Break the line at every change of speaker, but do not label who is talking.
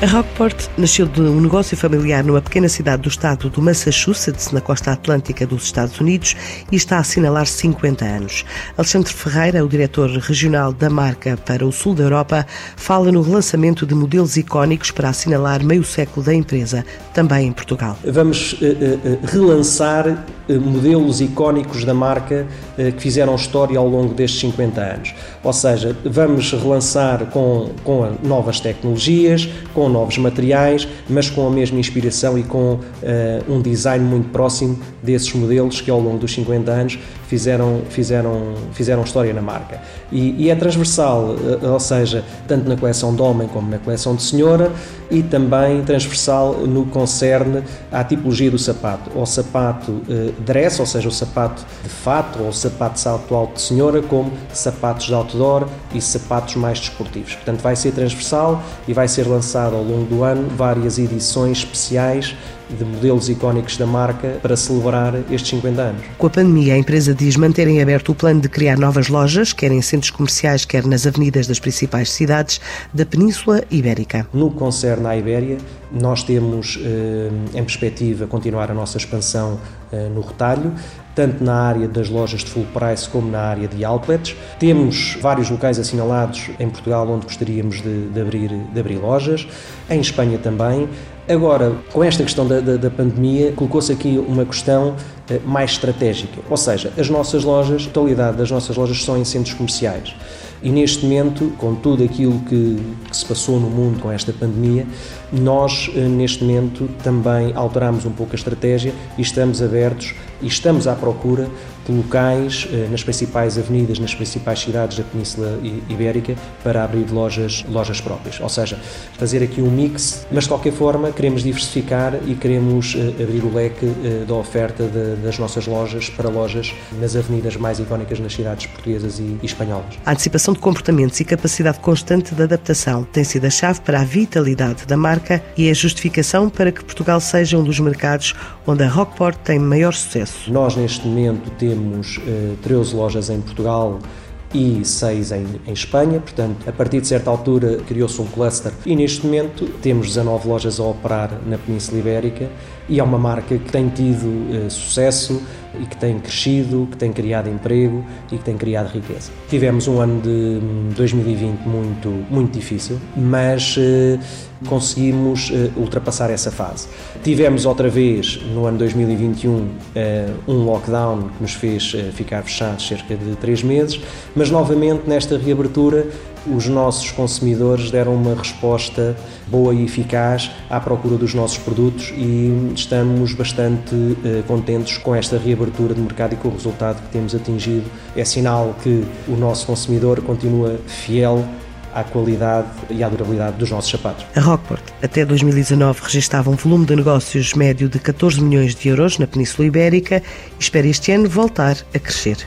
A Rockport nasceu de um negócio familiar numa pequena cidade do estado do Massachusetts, na costa atlântica dos Estados Unidos, e está a assinalar 50 anos. Alexandre Ferreira, o diretor regional da marca para o sul da Europa, fala no relançamento de modelos icónicos para assinalar meio século da empresa, também em Portugal.
Vamos uh, uh, relançar modelos icónicos da marca que fizeram história ao longo destes 50 anos. Ou seja, vamos relançar com, com novas tecnologias, com novos materiais, mas com a mesma inspiração e com uh, um design muito próximo desses modelos que ao longo dos 50 anos fizeram, fizeram, fizeram história na marca. E, e é transversal, ou seja, tanto na coleção de homem como na coleção de senhora, e também transversal no que concerne à tipologia do sapato, ou sapato uh, dress, ou seja, o sapato de fato ou o sapato de salto alto de senhora, como sapatos de outdoor e sapatos mais desportivos. Portanto, vai ser transversal e vai ser lançado ao longo do ano várias edições especiais de modelos icónicos da marca para celebrar estes 50 anos.
Com a pandemia, a empresa diz manterem aberto o plano de criar novas lojas, quer em centros comerciais, quer nas avenidas das principais cidades da Península Ibérica.
No que concerne à Ibéria, nós temos eh, em perspectiva continuar a nossa expansão eh, no retalho, tanto na área das lojas de full price como na área de outlets. Temos vários locais assinalados em Portugal onde gostaríamos de, de abrir, de abrir lojas, em Espanha também. Agora, com esta questão da, da, da pandemia, colocou-se aqui uma questão eh, mais estratégica, ou seja, as nossas lojas, a totalidade das nossas lojas são em centros comerciais. E neste momento, com tudo aquilo que, que, se passou no mundo com esta pandemia, nós eh, neste momento também alteramos um pouco a estratégia e estamos abertos e estamos à procura locais eh, nas principais avenidas, nas principais cidades da Península Ibérica para abrir lojas, lojas próprias. Ou seja, fazer aqui um mix, mas de qualquer forma queremos diversificar e queremos eh, abrir o leque da oferta de, das nossas lojas para lojas nas avenidas mais icónicas nas cidades portuguesas e, e espanholas.
A antecipação de comportamentos e capacidade constante de adaptação tem sido a chave para a vitalidade da marca e a justificação para que Portugal seja um dos mercados onde a Rockport tem maior sucesso.
Nós, neste momento, temos uh, 13 lojas em Portugal e 6 em, em, Espanha, portanto, a partir de certa altura criou-se um cluster. E neste momento temos 19 lojas a operar na Península Ibérica e é uma marca que tem tido uh, sucesso e que tem crescido, que tem criado emprego e que tem criado riqueza. Tivemos um ano de 2020 hum, muito, muito difícil, mas uh, conseguimos uh, ultrapassar essa fase. Tivemos outra vez, no ano 2021, uh, um lockdown que nos fez ficar fechados cerca de três meses, mas novamente nesta reabertura os nossos consumidores deram uma resposta boa e eficaz à procura dos nossos produtos e estamos bastante uh, contentes com esta reabertura de mercado e com o resultado que temos atingido. É sinal que o nosso consumidor continua fiel à qualidade e à durabilidade dos nossos sapatos.
A Rockport, até 2019, registava um volume de negócios médio de 14 milhões de euros na Península Ibérica e espera este ano voltar a crescer.